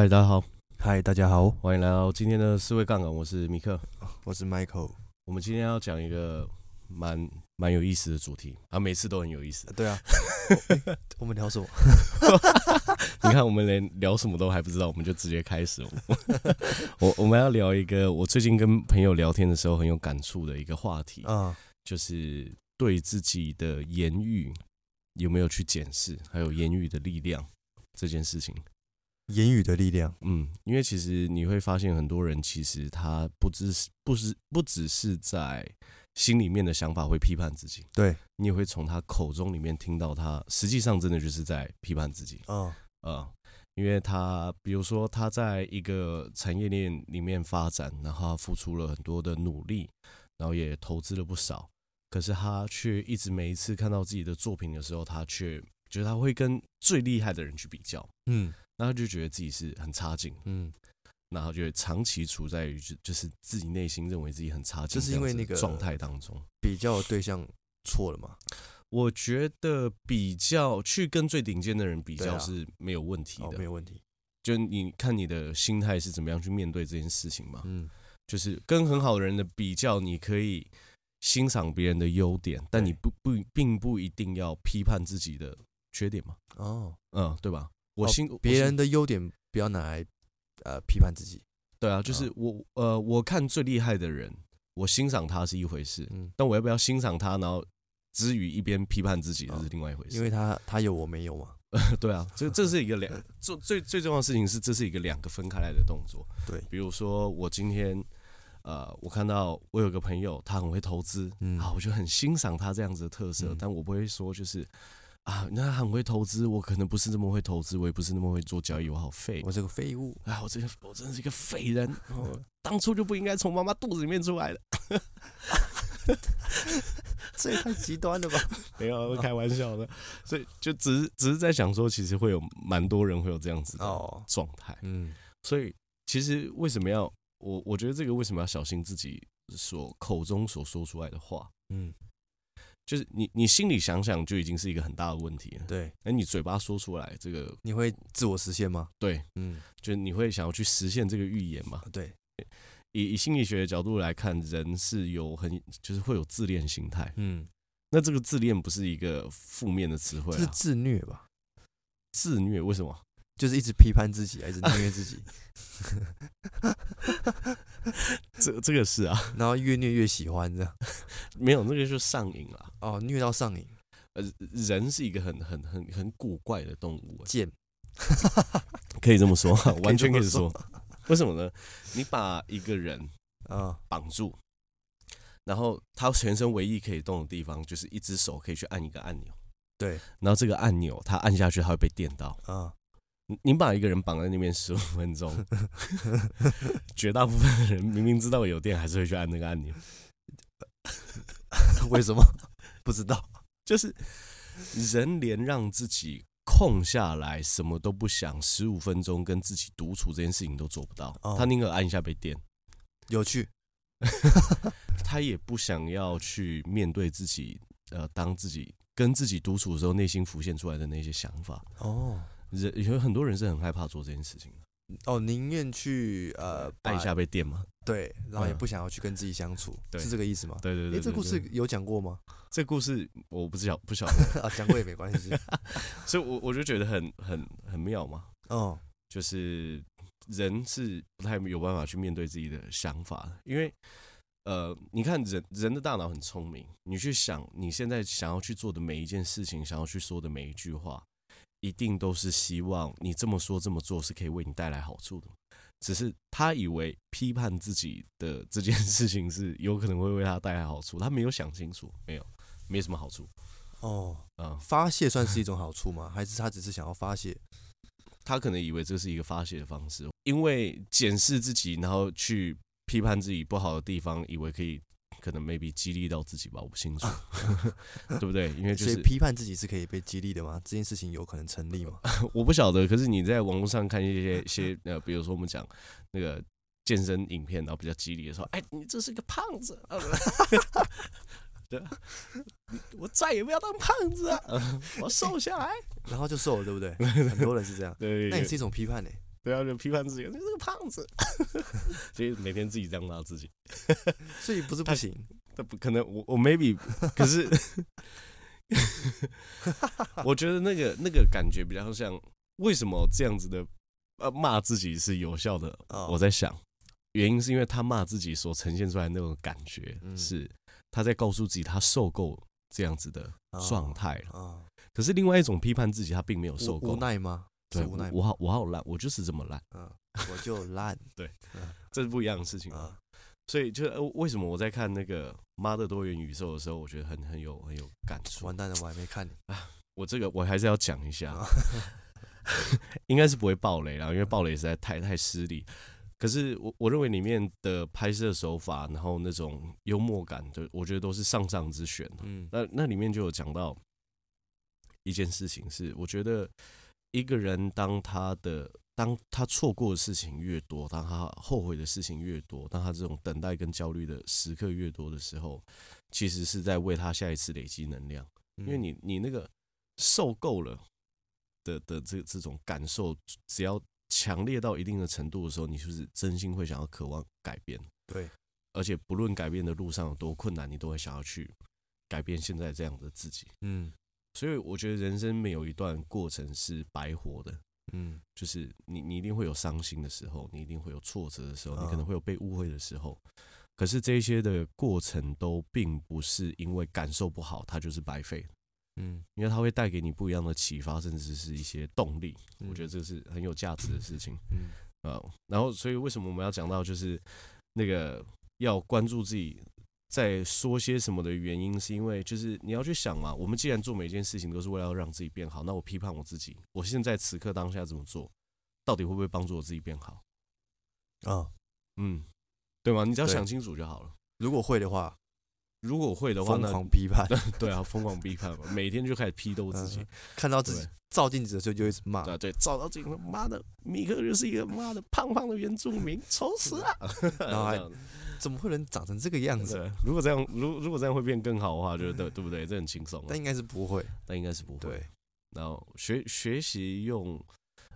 嗨，大家好。嗨，大家好，欢迎来到今天的四位杠杆。我是米克，我是 Michael。我们今天要讲一个蛮蛮有意思的主题啊，每次都很有意思。对啊，我们聊什么？你看，我们连聊什么都还不知道，我们就直接开始了。我我们要聊一个我最近跟朋友聊天的时候很有感触的一个话题啊，就是对自己的言语有没有去检视，还有言语的力量这件事情。言语的力量，嗯，因为其实你会发现，很多人其实他不只是不是不只是在心里面的想法会批判自己，对，你也会从他口中里面听到他实际上真的就是在批判自己，嗯。呃，因为他比如说他在一个产业链里面发展，然后他付出了很多的努力，然后也投资了不少，可是他却一直每一次看到自己的作品的时候，他却觉得他会跟最厉害的人去比较，嗯。然后就觉得自己是很差劲，嗯，然后就会长期处在于就就是自己内心认为自己很差劲，就是因为那个状态当中比较对象错了吗？我觉得比较去跟最顶尖的人比较是没有问题的，没有问题。就你看你的心态是怎么样去面对这件事情嘛，嗯，就是跟很好的人的比较，你可以欣赏别人的优点，但你不不并不一定要批判自己的缺点嘛，哦，嗯，对吧？我心别人的优点不要拿来呃批判自己，对啊，就是我呃我看最厉害的人，我欣赏他是一回事，嗯，但我要不要欣赏他，然后之余一边批判自己，这是另外一回事，因为他他有我没有嘛，对啊，这这是一个两 最最最重要的事情是这是一个两个分开来的动作，对，比如说我今天呃我看到我有个朋友他很会投资，嗯，啊，我就很欣赏他这样子的特色，但我不会说就是。啊，那他很会投资，我可能不是那么会投资，我也不是那么会做交易，我好废，我是个废物。啊，我这个我真的是一个废人，哦，当初就不应该从妈妈肚子里面出来的。这也太极端了吧？没有，我开玩笑的。所以就只是只是在想说，其实会有蛮多人会有这样子的状态。嗯，所以其实为什么要我？我觉得这个为什么要小心自己所口中所说出来的话？嗯。就是你，你心里想想就已经是一个很大的问题了。对，那你嘴巴说出来，这个你会自我实现吗？对，嗯，就是你会想要去实现这个预言吗？对，以以心理学的角度来看，人是有很就是会有自恋心态。嗯，那这个自恋不是一个负面的词汇，是自虐吧？自虐为什么？就是一直批判自己，还是虐自己？这这个是啊，然后越虐越喜欢这样，没有那个就是上瘾了哦，虐到上瘾。呃，人是一个很很很很古怪的动物，贱，可以这么说，完全可以说。为什么呢？你把一个人啊绑住，然后他全身唯一可以动的地方就是一只手可以去按一个按钮，对，然后这个按钮他按下去他会被电到。啊。你把一个人绑在那边十五分钟，绝大部分的人明明知道有电，还是会去按那个按钮。为什么？不知道。就是人连让自己空下来，什么都不想，十五分钟跟自己独处这件事情都做不到。他宁可按一下被电。有趣。他也不想要去面对自己，呃，当自己跟自己独处的时候，内心浮现出来的那些想法。哦。人有很多人是很害怕做这件事情的哦，宁愿去呃按一下被电吗？对，然后也不想要去跟自己相处，是这个意思吗？对对对。哎，这故事有讲过吗？这故事我不晓不晓得 啊，讲过也没关系。所以，我我就觉得很很很妙嘛。哦，就是人是不太有办法去面对自己的想法，因为呃，你看人人的大脑很聪明，你去想你现在想要去做的每一件事情，想要去说的每一句话。一定都是希望你这么说这么做是可以为你带来好处的，只是他以为批判自己的这件事情是有可能会为他带来好处，他没有想清楚，没有，没什么好处。哦，嗯，发泄算是一种好处吗？还是他只是想要发泄？他可能以为这是一个发泄的方式，因为检视自己，然后去批判自己不好的地方，以为可以。可能 maybe 激励到自己吧，我不清楚，对不对？因为就是批判自己是可以被激励的吗？这件事情有可能成立吗？我不晓得。可是你在网络上看一些些呃，比如说我们讲那个健身影片，然后比较激励的时候，哎，你这是个胖子，对，我再也不要当胖子了，我瘦下来，然后就瘦了，对不对？很多人是这样，对，那也是一种批判呢。对啊，就批判自己，你是个胖子，所以每天自己这样骂自己，所以不是不行，他不可能，我我 maybe，可是，我觉得那个那个感觉比较像，为什么这样子的呃骂自己是有效的？我在想，原因是因为他骂自己所呈现出来的那种感觉，是他在告诉自己他受够这样子的状态了。可是另外一种批判自己，他并没有受够，无奈吗？对，我好我好烂，我就是这么烂，嗯，我就烂，对，这是不一样的事情啊。所以就为什么我在看那个《妈的多元宇宙》的时候，我觉得很很有很有感触。完蛋了，我还没看啊！我这个我还是要讲一下，应该是不会爆雷啦，因为爆雷实在太太失礼。可是我我认为里面的拍摄手法，然后那种幽默感，就我觉得都是上上之选。嗯，那那里面就有讲到一件事情，是我觉得。一个人当他的当他错过的事情越多，当他后悔的事情越多，当他这种等待跟焦虑的时刻越多的时候，其实是在为他下一次累积能量。因为你你那个受够了的的这这种感受，只要强烈到一定的程度的时候，你是不是真心会想要渴望改变？对，而且不论改变的路上有多困难，你都会想要去改变现在这样的自己。嗯。所以我觉得人生没有一段过程是白活的，嗯，就是你你一定会有伤心的时候，你一定会有挫折的时候，你可能会有被误会的时候，可是这些的过程都并不是因为感受不好，它就是白费，嗯，因为它会带给你不一样的启发，甚至是一些动力，我觉得这是很有价值的事情，嗯，啊，然后所以为什么我们要讲到就是那个要关注自己。在说些什么的原因，是因为就是你要去想嘛。我们既然做每一件事情都是为了要让自己变好，那我批判我自己，我现在此刻当下这么做，到底会不会帮助我自己变好？啊，嗯，对吗？你只要想清楚就好了。如果会的话，如果会的话，疯狂批判，对啊，疯狂批判嘛，每天就开始批斗自己，看到自己照镜子的时候就一直骂，对对，照到镜子，妈的，米克就是一个妈的胖胖的原住民，丑死了，然后还。怎么会能长成这个样子？如果这样，如如果这样会变更好的话，就对对不对？这很轻松。但应该是不会，但应该是不会。对，然后学学习用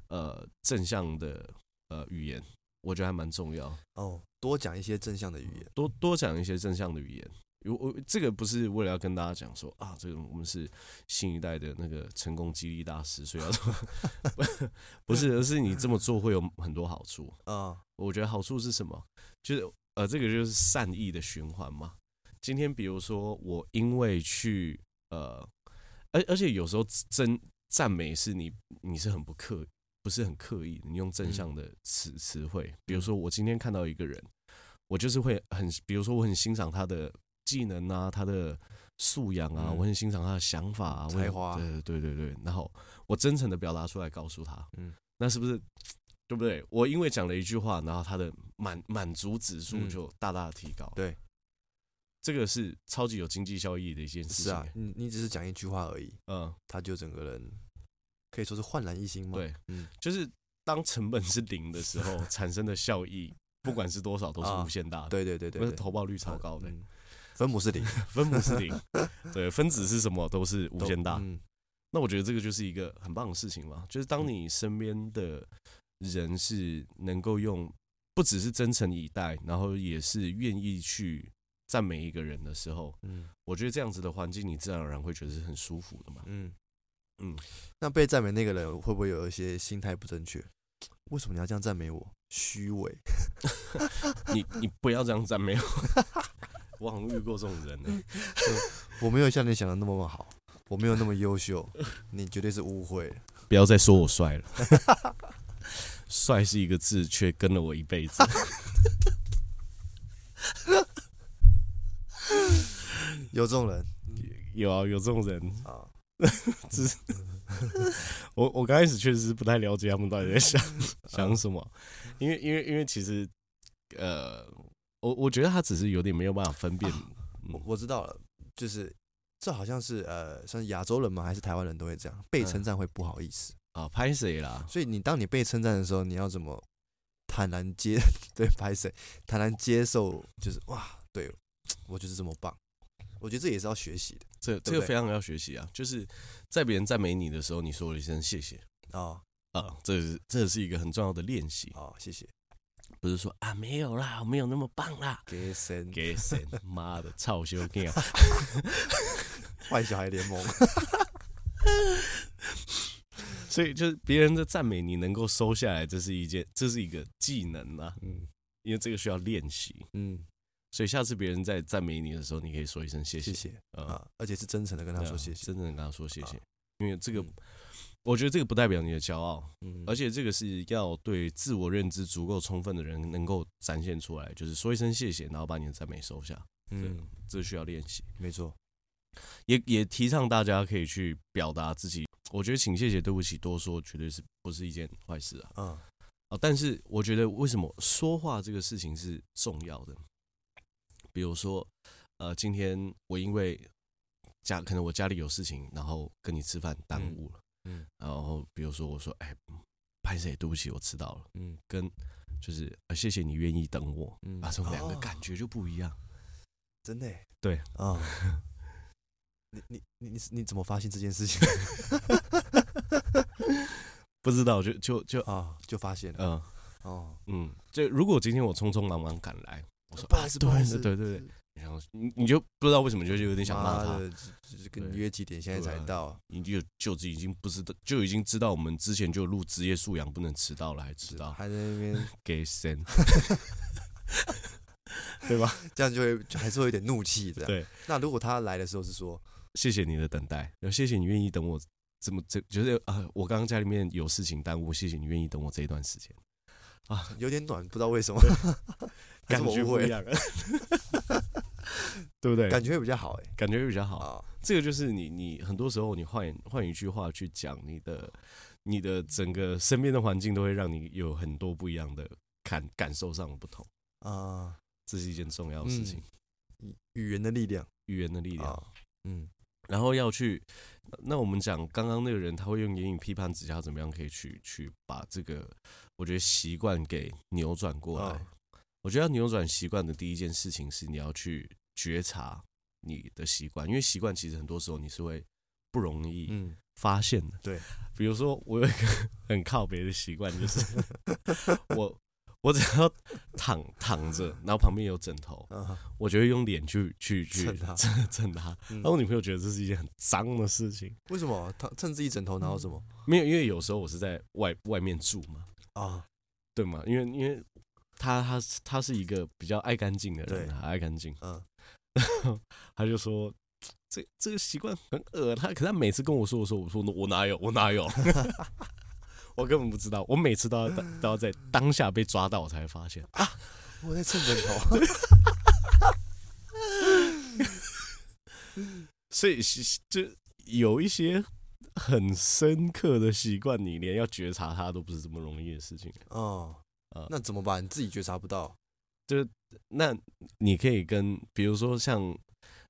呃正向的呃语言，我觉得还蛮重要。哦，多讲一些正向的语言，多多讲一些正向的语言。我我这个不是为了要跟大家讲说啊，这个我们是新一代的那个成功激励大师，所以要说 不是，而是你这么做会有很多好处啊。我觉得好处是什么？就是。呃，这个就是善意的循环嘛。今天比如说，我因为去呃，而而且有时候真赞美是你你是很不刻，不是很刻意，你用正向的词词汇。比如说，我今天看到一个人，我就是会很，比如说我很欣赏他的技能啊，他的素养啊，我很欣赏他的想法啊，才华，对对对对。然后我真诚的表达出来，告诉他，嗯，那是不是？对不对？我因为讲了一句话，然后他的满满足指数就大大的提高。嗯、对，这个是超级有经济效益的一件事情。是啊，你你只是讲一句话而已，嗯，他就整个人可以说是焕然一新嘛。对，嗯，就是当成本是零的时候，产生的效益，不管是多少，都是无限大的。啊、对对对对，投报率超高的，嗯、分母是零，分母是零，对，分子是什么都是无限大。嗯、那我觉得这个就是一个很棒的事情嘛，就是当你身边的。人是能够用，不只是真诚以待，然后也是愿意去赞美一个人的时候，嗯，我觉得这样子的环境，你自然而然会觉得是很舒服的嘛，嗯嗯。那被赞美那个人会不会有一些心态不正确？为什么你要这样赞美我？虚伪！你你不要这样赞美我，我好像遇过这种人呢。我没有像你想的那么好，我没有那么优秀，你绝对是误会了。不要再说我帅了。帅是一个字，却跟了我一辈子。有这种人，有啊，有这种人啊。只是我，我刚开始确实是不太了解他们到底在想想什么，因为，因为，因为其实，呃，我我觉得他只是有点没有办法分辨。我我知道了，就是这好像是呃，像是亚洲人吗？还是台湾人都会这样被称赞会不好意思。啊，拍谁啦？所以你当你被称赞的时候，你要怎么 坦然接 对拍谁？坦然接受，就是哇，对我就是这么棒。我觉得这也是要学习的，这这个非常要学习啊。就是在别人赞美你的时候，你说了一声谢谢啊，啊，这是这是一个很重要的练习。哦，谢谢。不是说啊，没有啦，我没有那么棒啦。给神，给神，妈的，臭小囝，坏小孩联盟。所以，就是别人的赞美，你能够收下来，这是一件，这是一个技能啊。嗯，因为这个需要练习。嗯，所以下次别人在赞美你的时候，你可以说一声谢谢，谢谢啊，而且是真诚的跟他说谢谢，真诚的跟他说谢谢，因为这个。我觉得这个不代表你的骄傲，嗯，而且这个是要对自我认知足够充分的人能够展现出来，就是说一声谢谢，然后把你的赞美收下，嗯，这需要练习，没错，也也提倡大家可以去表达自己。我觉得请谢谢、对不起、多说，绝对是不是一件坏事啊？嗯，啊，但是我觉得为什么说话这个事情是重要的？比如说，呃，今天我因为家可能我家里有事情，然后跟你吃饭耽误了。嗯，然后比如说我说，哎，拍谁，对不起，我迟到了。嗯，跟就是啊，谢谢你愿意等我。嗯，啊，这种两个感觉就不一样，真的。对啊，你你你你你怎么发现这件事情？不知道，就就就啊，就发现了。嗯，哦，嗯，就如果今天我匆匆忙忙赶来，我说不好意思，不好意思，对对对。然后你你就不知道为什么就有点想骂他，就是跟你约几点，现在才到，你就就已经不知道，就已经知道我们之前就录职业素养不能迟到了，还迟到，还在那边给神，对吧？这样就会还是会有点怒气的。对，那如果他来的时候是说谢谢你的等待，然后谢谢你愿意等我这么这，就是啊，我刚刚家里面有事情耽误，谢谢你愿意等我这一段时间啊，有点短，不知道为什么，感觉不一样。对不对？感觉会比较好哎，感觉会比较好。哦、这个就是你，你很多时候你换换一句话去讲，你的你的整个身边的环境都会让你有很多不一样的感感受上的不同啊。哦、这是一件重要的事情，嗯、语言的力量，语言的力量。哦、嗯，然后要去，那我们讲刚刚那个人，他会用眼影批判指教，怎么样可以去去把这个我觉得习惯给扭转过来。哦我觉得要扭转习惯的第一件事情是你要去觉察你的习惯，因为习惯其实很多时候你是会不容易发现的。对，比如说我有一个 很靠别的习惯，就是我我只要躺躺着，然后旁边有枕头，我就会用脸去去去蹭它，蹭它。然后我女朋友觉得这是一件很脏的事情。为什么？她蹭自己枕头，然后什么？没有，因为有时候我是在外外面住嘛。啊，对嘛？因为因为。他他他是一个比较爱干净的人，爱干净。嗯，然 后他就说这这个习惯很恶。他可是他每次跟我说的时候，我说我哪有我哪有，我根本不知道。我每次都要都要在当下被抓到，我才会发现啊，我在蹭枕头。所以就有一些很深刻的习惯，你连要觉察它都不是这么容易的事情。哦。啊，那怎么办？你自己觉察不到，就是那你可以跟，比如说像，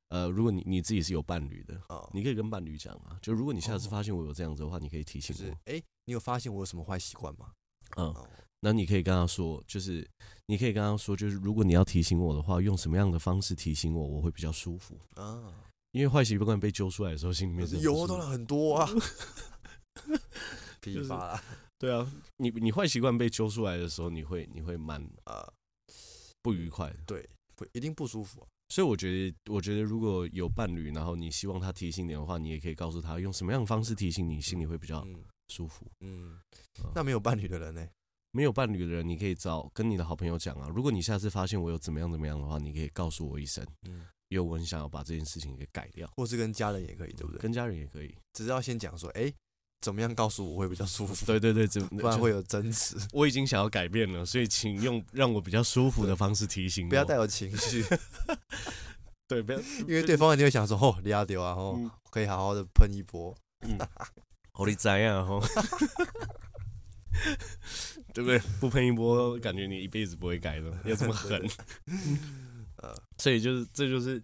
呃，如果你你自己是有伴侣的，哦，你可以跟伴侣讲啊。就如果你下次发现我有这样子的话，你可以提醒我。哎，你有发现我有什么坏习惯吗？嗯，那你可以跟他说，就是你可以跟他说，就是如果你要提醒我的话，用什么样的方式提醒我，我会比较舒服啊。因为坏习惯被揪出来的时候，心里面是有当然很多啊，批发了。对啊，你你坏习惯被揪出来的时候，你会你会蛮呃不愉快的，对，会一定不舒服啊。所以我觉得，我觉得如果有伴侣，然后你希望他提醒你的话，你也可以告诉他用什么样的方式提醒你，心里会比较舒服。嗯，嗯，那没有伴侣的人呢？没有伴侣的人，你可以找跟你的好朋友讲啊。如果你下次发现我有怎么样怎么样的话，你可以告诉我一声。嗯，因为我很想要把这件事情给改掉，或是跟家人也可以，对不对？跟家人也可以，只是要先讲说，哎。怎么样告诉我会比较舒服？对对对，不然会有争执。我已经想要改变了，所以请用让我比较舒服的方式提醒我，不要带有情绪。对，不要，因为对方一定会想说：“哦，你要丢啊，哦，可以好好的喷一波。”嗯，好你怎样？吼，对不对？不喷一波，感觉你一辈子不会改的，要这么狠。呃，所以就是，这就是，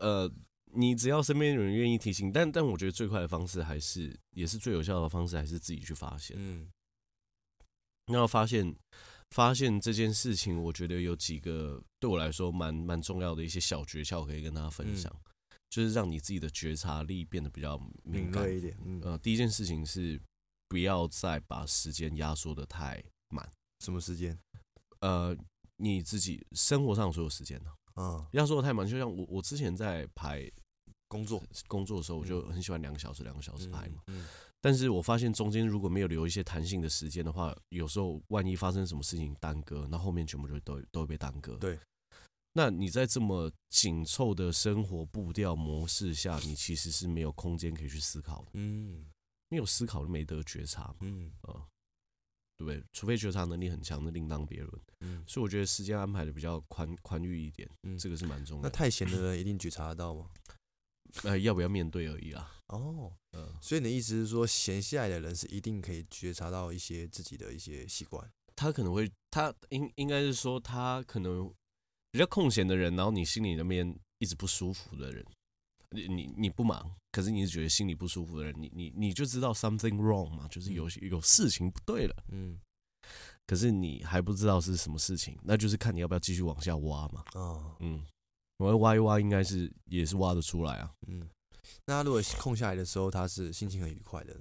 呃。你只要身边有人愿意提醒，但但我觉得最快的方式还是，也是最有效的方式，还是自己去发现。嗯，那要发现发现这件事情，我觉得有几个对我来说蛮蛮重要的一些小诀窍可以跟大家分享，嗯、就是让你自己的觉察力变得比较敏感一点。嗯、呃，第一件事情是不要再把时间压缩的太满。什么时间？呃，你自己生活上所有时间呢？嗯，压缩得太满，就像我我之前在排工作工作的时候，我就很喜欢两个小时两个小时排嘛。嗯。但是我发现中间如果没有留一些弹性的时间的话，有时候万一发生什么事情耽搁，那后面全部就都都会被耽搁。对。那你在这么紧凑的生活步调模式下，你其实是没有空间可以去思考的。嗯。没有思考就没得觉察。嗯。啊。对不对？除非觉察能力很强，那另当别论。嗯。所以我觉得时间安排的比较宽宽裕一点，嗯，这个是蛮重要的。那太闲的人一定觉察得到吗？呃，要不要面对而已啊。哦，嗯，所以你的意思是说，闲下来的人是一定可以觉察到一些自己的一些习惯。他可能会，他应应该是说，他可能比较空闲的人，然后你心里那边一直不舒服的人，你你你不忙，可是你是觉得心里不舒服的人，你你你就知道 something wrong 嘛，就是有有事情不对了，嗯，可是你还不知道是什么事情，那就是看你要不要继续往下挖嘛。哦，嗯。我挖一挖，应该是也是挖得出来啊。嗯，那他如果空下来的时候，他是心情很愉快的。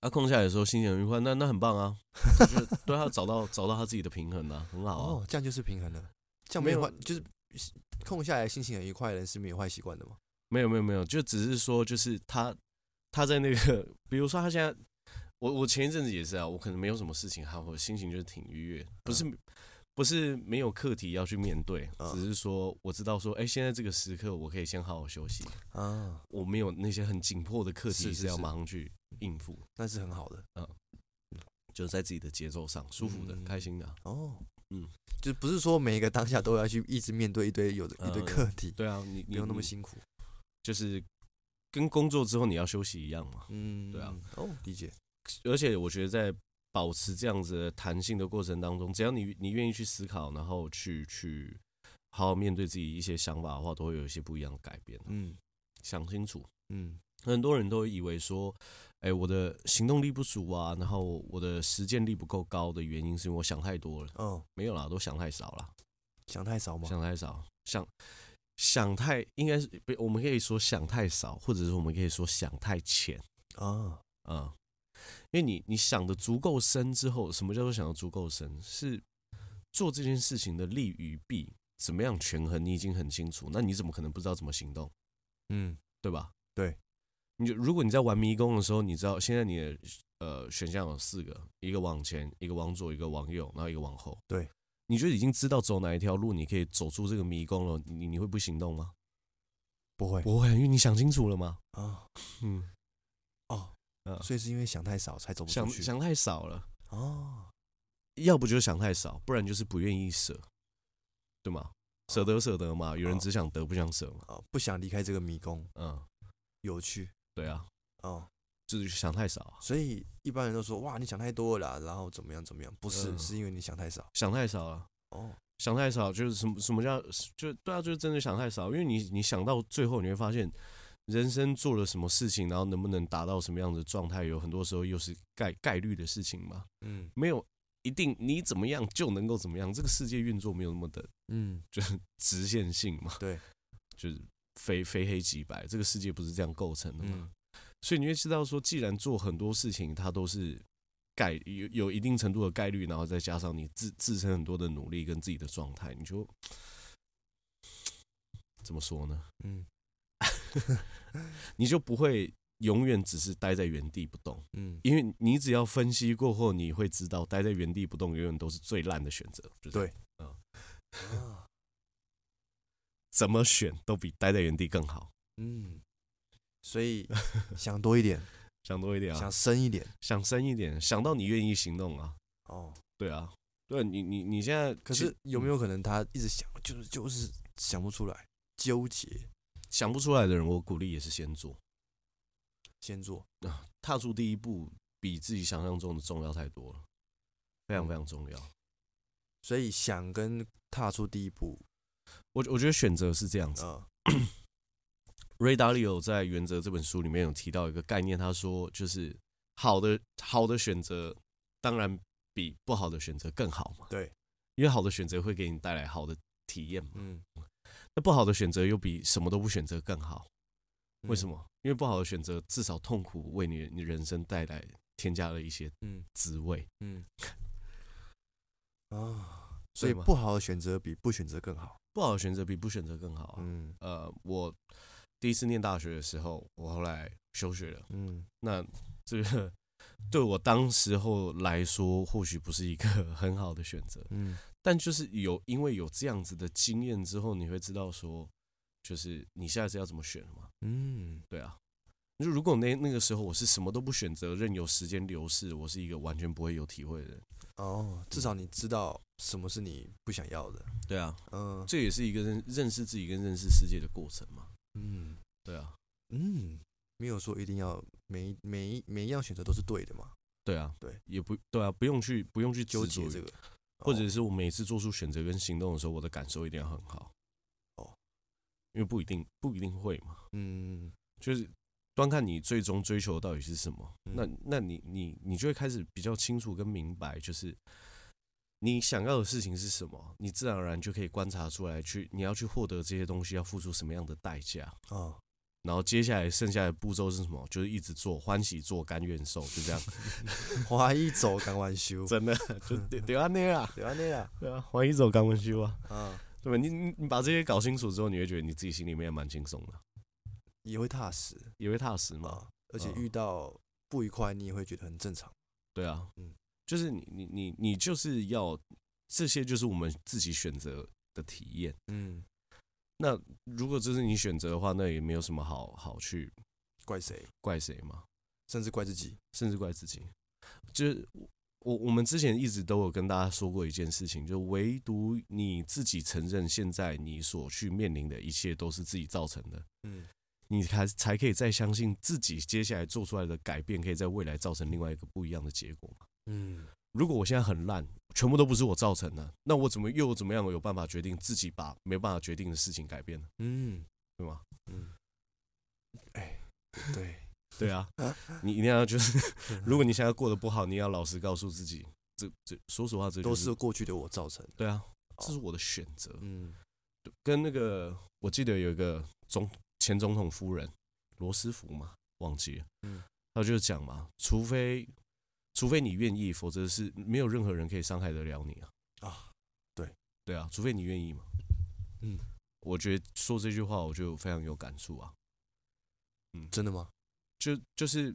他、啊、空下来的时候心情很愉快，那那很棒啊。就对他找到找到他自己的平衡啊，很好啊。哦，这样就是平衡了。这样没有坏，就是空下来心情很愉快的人是没有坏习惯的吗？没有没有没有，就只是说，就是他他在那个，比如说他现在，我我前一阵子也是啊，我可能没有什么事情，哈，我心情就是挺愉悦，不是。嗯不是没有课题要去面对，只是说我知道说，哎，现在这个时刻我可以先好好休息啊。我没有那些很紧迫的课题是要马上去应付，那是很好的，嗯，就是在自己的节奏上舒服的、开心的。哦，嗯，就不是说每一个当下都要去一直面对一堆有的一堆课题。对啊，你不用那么辛苦，就是跟工作之后你要休息一样嘛。嗯，对啊。哦，理解。而且我觉得在。保持这样子的弹性的过程当中，只要你你愿意去思考，然后去去好好面对自己一些想法的话，都会有一些不一样的改变。嗯，想清楚。嗯，很多人都以为说，哎，我的行动力不足啊，然后我的实践力不够高的原因是因为我想太多了。嗯，没有啦，都想太少了。想太少吗？想太少，想想太应该是不，我们可以说想太少，或者是我们可以说想太浅。啊，嗯。因为你你想的足够深之后，什么叫做想的足够深？是做这件事情的利与弊怎么样权衡，你已经很清楚。那你怎么可能不知道怎么行动？嗯，对吧？对，你就如果你在玩迷宫的时候，你知道现在你的呃选项有四个，一个往前，一个往左，一个往右，然后一个往后。对，你就已经知道走哪一条路，你可以走出这个迷宫了。你你会不行动吗？不会，不会，因为你想清楚了吗？啊，嗯。嗯，所以是因为想太少才走不出去。想想太少了哦，要不就是想太少，不然就是不愿意舍，对吗？舍得舍得嘛，有人只想得不想舍嘛，不想离开这个迷宫。嗯，有趣，对啊，哦，就是想太少。所以一般人都说哇，你想太多了，然后怎么样怎么样？不是，是因为你想太少，想太少了。哦，想太少就是什么什么叫就对啊，就是真的想太少，因为你你想到最后你会发现。人生做了什么事情，然后能不能达到什么样的状态，有很多时候又是概概率的事情嘛。嗯，没有一定你怎么样就能够怎么样，这个世界运作没有那么的，嗯，就是 直线性嘛。对，就是非非黑即白，这个世界不是这样构成的嘛。所以你会知道说，既然做很多事情，它都是概有有一定程度的概率，然后再加上你自自身很多的努力跟自己的状态，你就怎么说呢？嗯。你就不会永远只是待在原地不动，嗯，因为你只要分析过后，你会知道待在原地不动永远都是最烂的选择，就是，对，嗯，怎么选都比待在原地更好，嗯，所以想多一点，想多一点啊，想深一点，想深一点，想到你愿意行动啊，哦，对啊，对你你你现在可是有没有可能他一直想，就是就是想不出来，纠结。想不出来的人，我鼓励也是先做，先做。啊！踏出第一步比自己想象中的重要太多了，非常非常重要。所以想跟踏出第一步，我我觉得选择是这样子。Ray Dalio 在《原则》这本书里面有提到一个概念，他说就是好的好的选择当然比不好的选择更好嘛。对，因为好的选择会给你带来好的体验嘛。嗯。那不好的选择又比什么都不选择更好，为什么？因为不好的选择至少痛苦为你你人生带来添加了一些嗯滋味嗯 啊，所以不好的选择比不选择更好，不好的选择比不选择更好啊。嗯呃，我第一次念大学的时候，我后来休学了。嗯，那这个对我当时候来说，或许不是一个 很好的选择。嗯，但就是有因为有这样子的经验之后，你会知道说，就是你下次要怎么选嘛。嗯，对啊。就如果那那个时候我是什么都不选择，任由时间流逝，我是一个完全不会有体会的人。哦，至少你知道什么是你不想要的。对啊，嗯，这也是一个认认识自己跟认识世界的过程嘛。嗯，对啊，嗯，没有说一定要每每一每一样选择都是对的嘛。对啊，对，也不对啊，不用去不用去纠结这个，或者是我每次做出选择跟行动的时候，我的感受一定要很好。哦，因为不一定不一定会嘛。嗯，就是。端看你最终追求的到底是什么，那那你你你就会开始比较清楚跟明白，就是你想要的事情是什么，你自然而然就可以观察出来，去你要去获得这些东西要付出什么样的代价啊。然后接下来剩下的步骤是什么？就是一直做，欢喜做，甘愿受，就这样。欢喜走，甘愿修，真的就就安尼啊，就安尼啊，对啊，欢喜走，甘愿修啊，啊，对吧？你你把这些搞清楚之后，你会觉得你自己心里面也蛮轻松的。也会踏实，也会踏实嘛。而且遇到不愉快，你也会觉得很正常。对啊，嗯，就是你你你你就是要这些，就是我们自己选择的体验。嗯，那如果这是你选择的话，那也没有什么好好去怪谁，怪谁嘛，甚至怪自己，甚至怪自己。就是我我们之前一直都有跟大家说过一件事情，就唯独你自己承认，现在你所去面临的一切都是自己造成的。嗯。你才才可以再相信自己接下来做出来的改变，可以在未来造成另外一个不一样的结果。嗯，如果我现在很烂，全部都不是我造成的，那我怎么又怎么样有办法决定自己把没办法决定的事情改变呢？嗯，对吗？嗯，哎，对对啊，你一定要就是，如果你现在过得不好，你要老实告诉自己，这这说实话，这都是过去的我造成的。对啊，这是我的选择。嗯，跟那个我记得有一个总。前总统夫人罗斯福嘛，忘记了。嗯，他就讲嘛，除非除非你愿意，否则是没有任何人可以伤害得了你啊。啊，对对啊，除非你愿意嘛。嗯，我觉得说这句话我就非常有感触啊。嗯，真的吗？就就是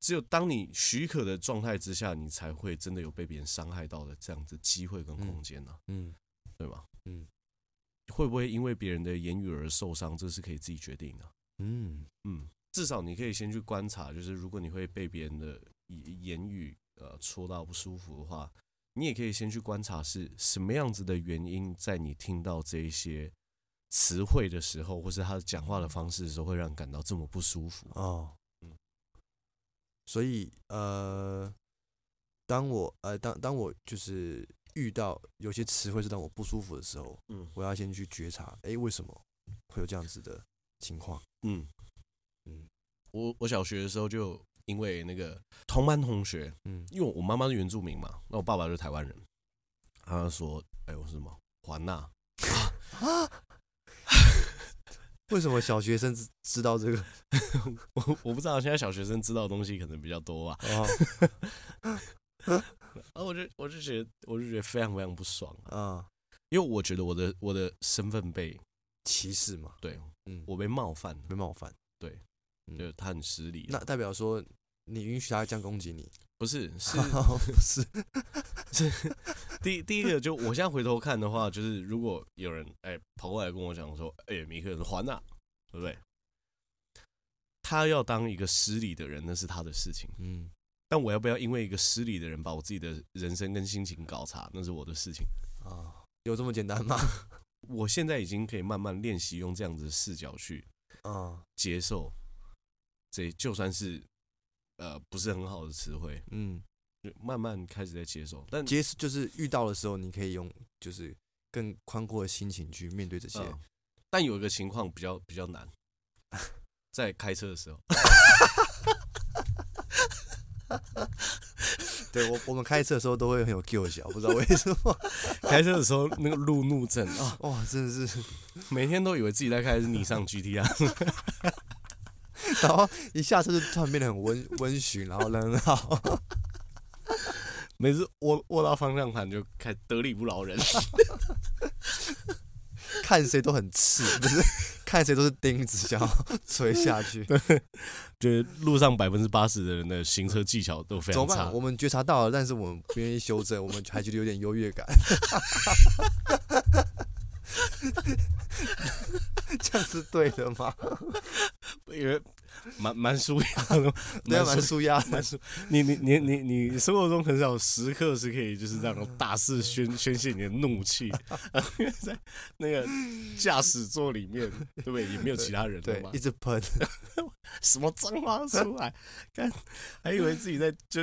只有当你许可的状态之下，你才会真的有被别人伤害到的这样子机会跟空间呢。嗯，对吧？嗯。会不会因为别人的言语而受伤？这是可以自己决定的。嗯嗯，至少你可以先去观察，就是如果你会被别人的言语呃戳到不舒服的话，你也可以先去观察是什么样子的原因，在你听到这一些词汇的时候，或是他讲话的方式的时候，会让你感到这么不舒服。哦，嗯，所以呃，当我呃当当我就是。遇到有些词汇是让我不舒服的时候，嗯，我要先去觉察，哎，为什么会有这样子的情况？嗯嗯，我我小学的时候就因为那个同班同学，嗯，因为我妈妈是原住民嘛，那我爸爸是台湾人，他说，哎，我是什么？环娜啊？为什么小学生知知道这个？我我不知道，现在小学生知道的东西可能比较多吧。哦然后我就我就觉得我就觉得非常非常不爽啊，因为我觉得我的我的身份被歧视嘛，对，嗯，我被冒犯，被冒犯，对，就他很失礼。那代表说你允许他这样攻击你？不是，是不是？是第第一个，就我现在回头看的话，就是如果有人哎跑过来跟我讲说，哎，米克是还呐，对不对？他要当一个失礼的人，那是他的事情，嗯。但我要不要因为一个失礼的人把我自己的人生跟心情搞差，那是我的事情啊？有这么简单吗？我现在已经可以慢慢练习用这样子的视角去啊接受，这就算是呃不是很好的词汇，嗯，就慢慢开始在接受。但接就是遇到的时候，你可以用就是更宽阔的心情去面对这些。嗯，但有一个情况比较比较难，在开车的时候。对我，我们开车的时候都会很有 Q 小，不知道为什么。开车的时候那个路怒症啊，哇，真的是每天都以为自己在开的是尼桑 GTR。然后一下车就突然变得很温温驯，然后人很好。每次握握到方向盘就开得理不饶人，看谁都很刺，不是看谁都是钉子，想要锤下去。对，就是路上百分之八十的人的行车技巧都非常差。怎么办？我们觉察到了，但是我们不愿意修正，我们还觉得有点优越感。这样是对的吗？因为蛮 蛮舒压的，对啊，蛮舒压，蛮舒。你你你你你生活中很少时刻是可以就是这样大肆宣宣泄你的怒气，因为在那个驾驶座里面，对不对？也没有其他人对，一直喷 什么脏话出来，看还以为自己在就，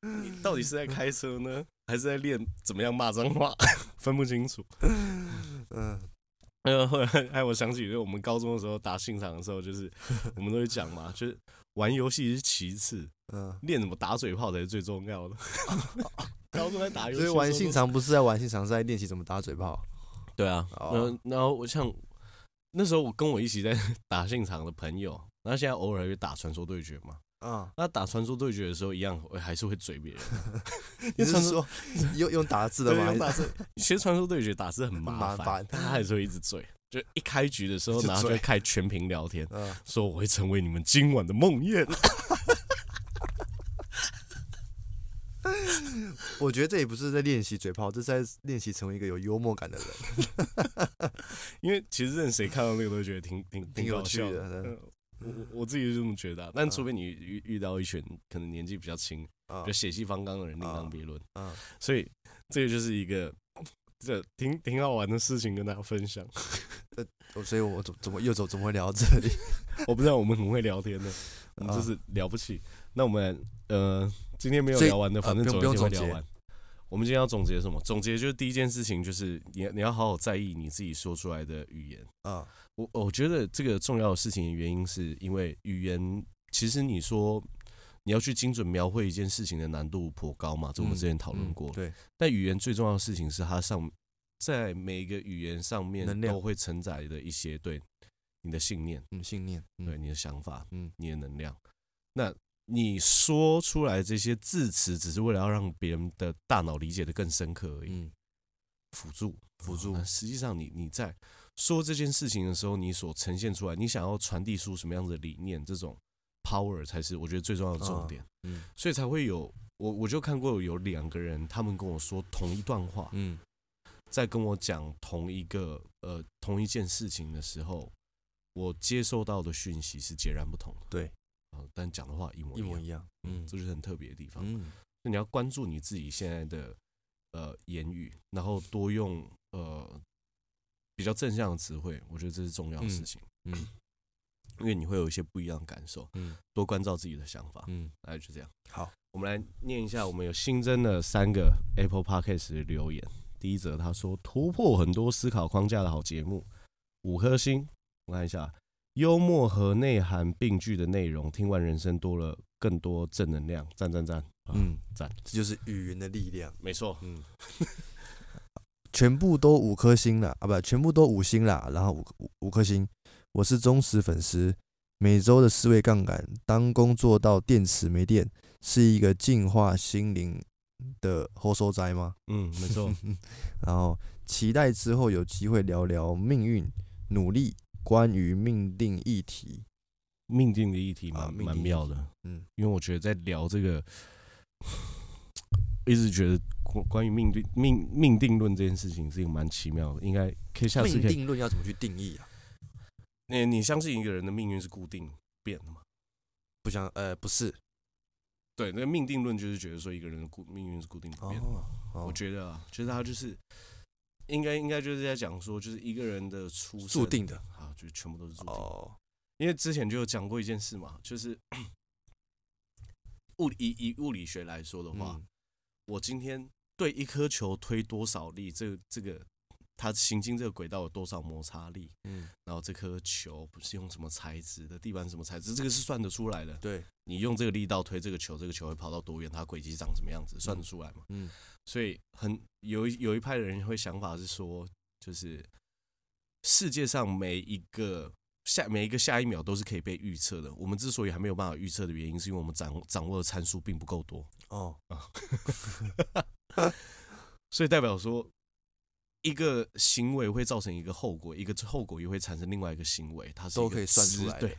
你到底是在开车呢，还是在练怎么样骂脏话？分不清楚。嗯。然后后来，哎，我想起，就我们高中的时候打信场的时候，就是我们都会讲嘛，就是玩游戏是其次，嗯，练怎么打嘴炮才是最重要的。高中在打游戏，所以玩信场不是在玩信场，是在练习怎么打嘴炮。对啊，然后然后我像那时候我跟我一起在 打信场的朋友，然后现在偶尔也打传说对决嘛。啊，那打传说对决的时候，一样还是会嘴别人。你是说 用用打字的吗？用打字。其实 传说对决打字很麻烦，但他还是会一直嘴。就一开局的时候，然后就开全屏聊天，说我会成为你们今晚的梦魇。我觉得这也不是在练习嘴炮，这是在练习成为一个有幽默感的人。因为其实任谁看到那个都觉得挺挺挺有趣的。我我自己是这么觉得，但除非你遇遇到一群可能年纪比较轻、就血气方刚的人，另当别论。所以这个就是一个这挺挺好玩的事情，跟大家分享。所以我怎怎么又走怎么会聊到这里？我不知道，我们很会聊天的，我们就是了不起。那我们呃，今天没有聊完的，反正总有一天会聊完。我们今天要总结什么？总结就是第一件事情就是你你要好好在意你自己说出来的语言啊。我我觉得这个重要的事情的原因是因为语言，其实你说你要去精准描绘一件事情的难度颇高嘛，这我们之前讨论过。对。但语言最重要的事情是它上在每一个语言上面都会承载的一些对你的信念，嗯，信念，对你的想法，嗯，你的能量。那你说出来这些字词，只是为了要让别人的大脑理解的更深刻而已，辅助，辅助。实际上，你你在。说这件事情的时候，你所呈现出来，你想要传递出什么样的理念，这种 power 才是我觉得最重要的重点。嗯，所以才会有我，我就看过有两个人，他们跟我说同一段话，嗯，在跟我讲同一个呃同一件事情的时候，我接收到的讯息是截然不同的。对，但讲的话一模一模一样。嗯，这就是很特别的地方。嗯，那你要关注你自己现在的呃言语，然后多用呃。比较正向的词汇，我觉得这是重要的事情。嗯，嗯，因为你会有一些不一样的感受。嗯，多关照自己的想法。嗯，那就这样。好，我们来念一下，我们有新增的三个 Apple Podcast 的留言。第一则他说：“突破很多思考框架的好节目，五颗星。”我看一下，幽默和内涵并具的内容，听完人生多了更多正能量。赞赞赞！嗯，赞，这就是语言的力量。没错。嗯。全部都五颗星了啊，不，全部都五星啦，然后五五五颗星。我是忠实粉丝，每周的思维杠杆，当工作到电池没电，是一个净化心灵的好所在吗？嗯，没错。然后期待之后有机会聊聊命运、努力，关于命定议题，命定的议题蛮蛮妙的。嗯，因为我觉得在聊这个，一直觉得。关关于命定命命定论这件事情是一个蛮奇妙的，应该可以下次可以。命定论要怎么去定义啊？你你相信一个人的命运是固定变的吗？不相呃不是，对，那个命定论就是觉得说一个人的固命运是固定不变的。我觉得啊，就是他就是应该应该就是在讲说，就是一个人的出生注定的啊，就全部都是注定。哦，因为之前就有讲过一件事嘛，就是 物理以以物理学来说的话，嗯、我今天。对一颗球推多少力，这个这个它行进这个轨道有多少摩擦力？嗯，然后这颗球不是用什么材质的，地板什么材质，这个是算得出来的。对，你用这个力道推这个球，这个球会跑到多远？它轨迹长什么样子？算得出来嘛？嗯，所以很有有一派的人会想法是说，就是世界上每一个下每一个下一秒都是可以被预测的。我们之所以还没有办法预测的原因，是因为我们掌掌握的参数并不够多哦。所以代表说，一个行为会造成一个后果，一个后果又会产生另外一个行为，它是都可以算出来。对，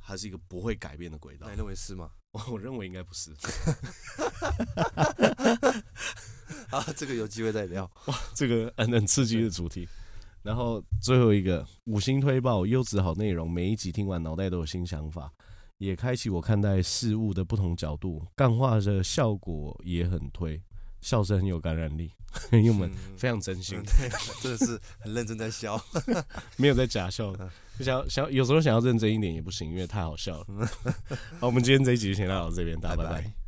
它是一个不会改变的轨道。你认为是吗？我 我认为应该不是。啊，这个有机会再聊。哇，这个很很刺激的主题。然后最后一个五星推爆，优质好内容，每一集听完脑袋都有新想法，也开启我看待事物的不同角度。干话的效果也很推，笑声很有感染力，因为我们非常真心，对，真的是很认真在笑，没有在假笑。想想有时候想要认真一点也不行，因为太好笑了。好，我们今天这一集就先到这边，大家拜拜。